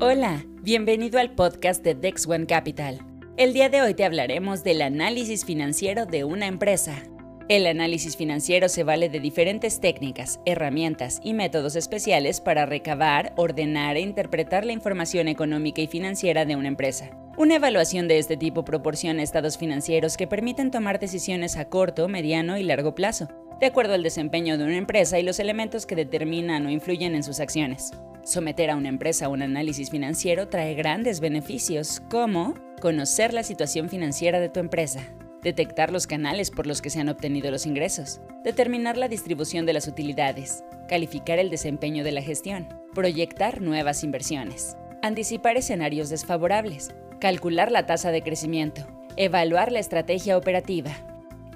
Hola, bienvenido al podcast de Dex One Capital. El día de hoy te hablaremos del análisis financiero de una empresa. El análisis financiero se vale de diferentes técnicas, herramientas y métodos especiales para recabar, ordenar e interpretar la información económica y financiera de una empresa. Una evaluación de este tipo proporciona estados financieros que permiten tomar decisiones a corto, mediano y largo plazo, de acuerdo al desempeño de una empresa y los elementos que determinan o influyen en sus acciones. Someter a una empresa a un análisis financiero trae grandes beneficios, como conocer la situación financiera de tu empresa, detectar los canales por los que se han obtenido los ingresos, determinar la distribución de las utilidades, calificar el desempeño de la gestión, proyectar nuevas inversiones, anticipar escenarios desfavorables, calcular la tasa de crecimiento, evaluar la estrategia operativa,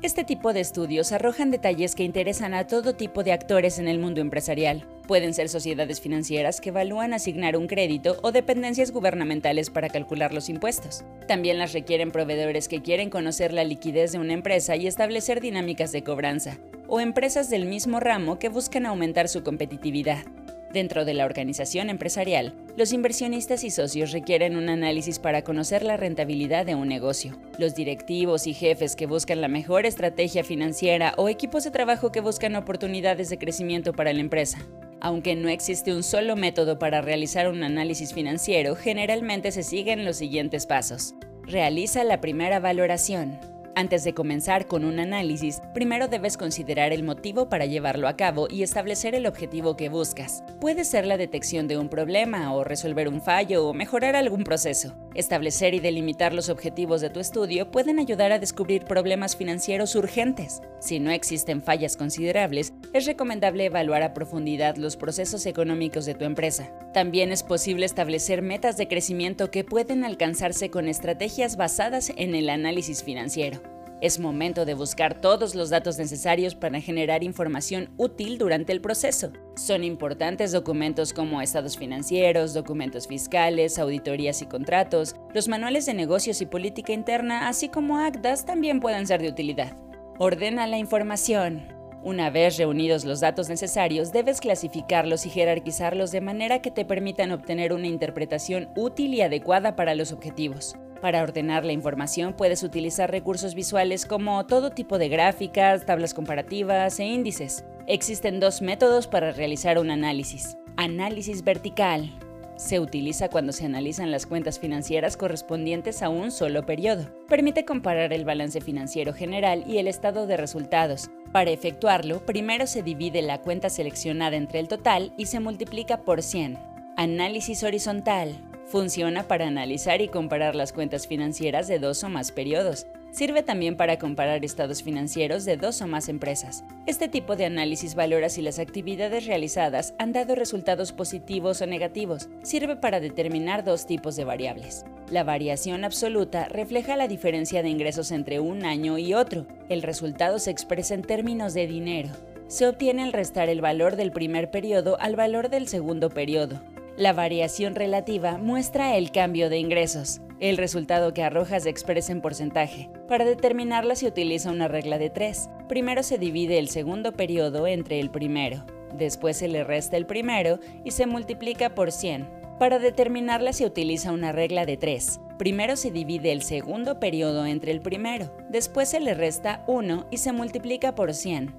este tipo de estudios arrojan detalles que interesan a todo tipo de actores en el mundo empresarial. Pueden ser sociedades financieras que evalúan asignar un crédito o dependencias gubernamentales para calcular los impuestos. También las requieren proveedores que quieren conocer la liquidez de una empresa y establecer dinámicas de cobranza, o empresas del mismo ramo que buscan aumentar su competitividad. Dentro de la organización empresarial, los inversionistas y socios requieren un análisis para conocer la rentabilidad de un negocio. Los directivos y jefes que buscan la mejor estrategia financiera o equipos de trabajo que buscan oportunidades de crecimiento para la empresa. Aunque no existe un solo método para realizar un análisis financiero, generalmente se siguen los siguientes pasos. Realiza la primera valoración. Antes de comenzar con un análisis, primero debes considerar el motivo para llevarlo a cabo y establecer el objetivo que buscas. Puede ser la detección de un problema o resolver un fallo o mejorar algún proceso. Establecer y delimitar los objetivos de tu estudio pueden ayudar a descubrir problemas financieros urgentes. Si no existen fallas considerables, es recomendable evaluar a profundidad los procesos económicos de tu empresa. También es posible establecer metas de crecimiento que pueden alcanzarse con estrategias basadas en el análisis financiero. Es momento de buscar todos los datos necesarios para generar información útil durante el proceso. Son importantes documentos como estados financieros, documentos fiscales, auditorías y contratos. Los manuales de negocios y política interna, así como actas, también pueden ser de utilidad. Ordena la información. Una vez reunidos los datos necesarios, debes clasificarlos y jerarquizarlos de manera que te permitan obtener una interpretación útil y adecuada para los objetivos. Para ordenar la información puedes utilizar recursos visuales como todo tipo de gráficas, tablas comparativas e índices. Existen dos métodos para realizar un análisis. Análisis vertical. Se utiliza cuando se analizan las cuentas financieras correspondientes a un solo periodo. Permite comparar el balance financiero general y el estado de resultados. Para efectuarlo, primero se divide la cuenta seleccionada entre el total y se multiplica por 100. Análisis horizontal. Funciona para analizar y comparar las cuentas financieras de dos o más periodos. Sirve también para comparar estados financieros de dos o más empresas. Este tipo de análisis valora si las actividades realizadas han dado resultados positivos o negativos. Sirve para determinar dos tipos de variables. La variación absoluta refleja la diferencia de ingresos entre un año y otro. El resultado se expresa en términos de dinero. Se obtiene al restar el valor del primer periodo al valor del segundo periodo. La variación relativa muestra el cambio de ingresos. El resultado que arroja se expresa en porcentaje. Para determinarla se utiliza una regla de tres. Primero se divide el segundo periodo entre el primero. Después se le resta el primero y se multiplica por 100. Para determinarla se utiliza una regla de tres. Primero se divide el segundo periodo entre el primero. Después se le resta 1 y se multiplica por 100.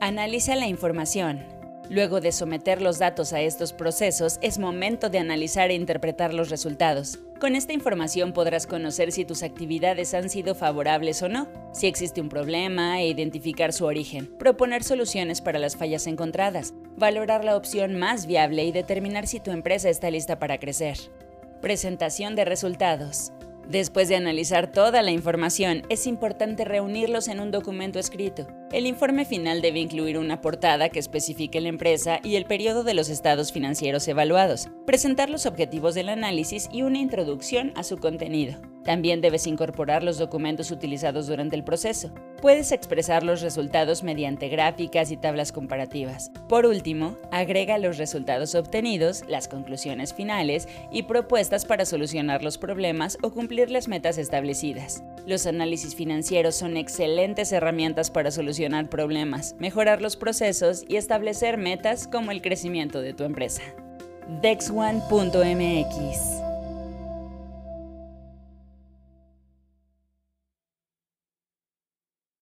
Analiza la información. Luego de someter los datos a estos procesos, es momento de analizar e interpretar los resultados. Con esta información podrás conocer si tus actividades han sido favorables o no, si existe un problema e identificar su origen, proponer soluciones para las fallas encontradas, valorar la opción más viable y determinar si tu empresa está lista para crecer. Presentación de resultados. Después de analizar toda la información, es importante reunirlos en un documento escrito. El informe final debe incluir una portada que especifique la empresa y el periodo de los estados financieros evaluados, presentar los objetivos del análisis y una introducción a su contenido. También debes incorporar los documentos utilizados durante el proceso. Puedes expresar los resultados mediante gráficas y tablas comparativas. Por último, agrega los resultados obtenidos, las conclusiones finales y propuestas para solucionar los problemas o cumplir las metas establecidas. Los análisis financieros son excelentes herramientas para solucionar problemas, mejorar los procesos y establecer metas como el crecimiento de tu empresa. dexone.mx.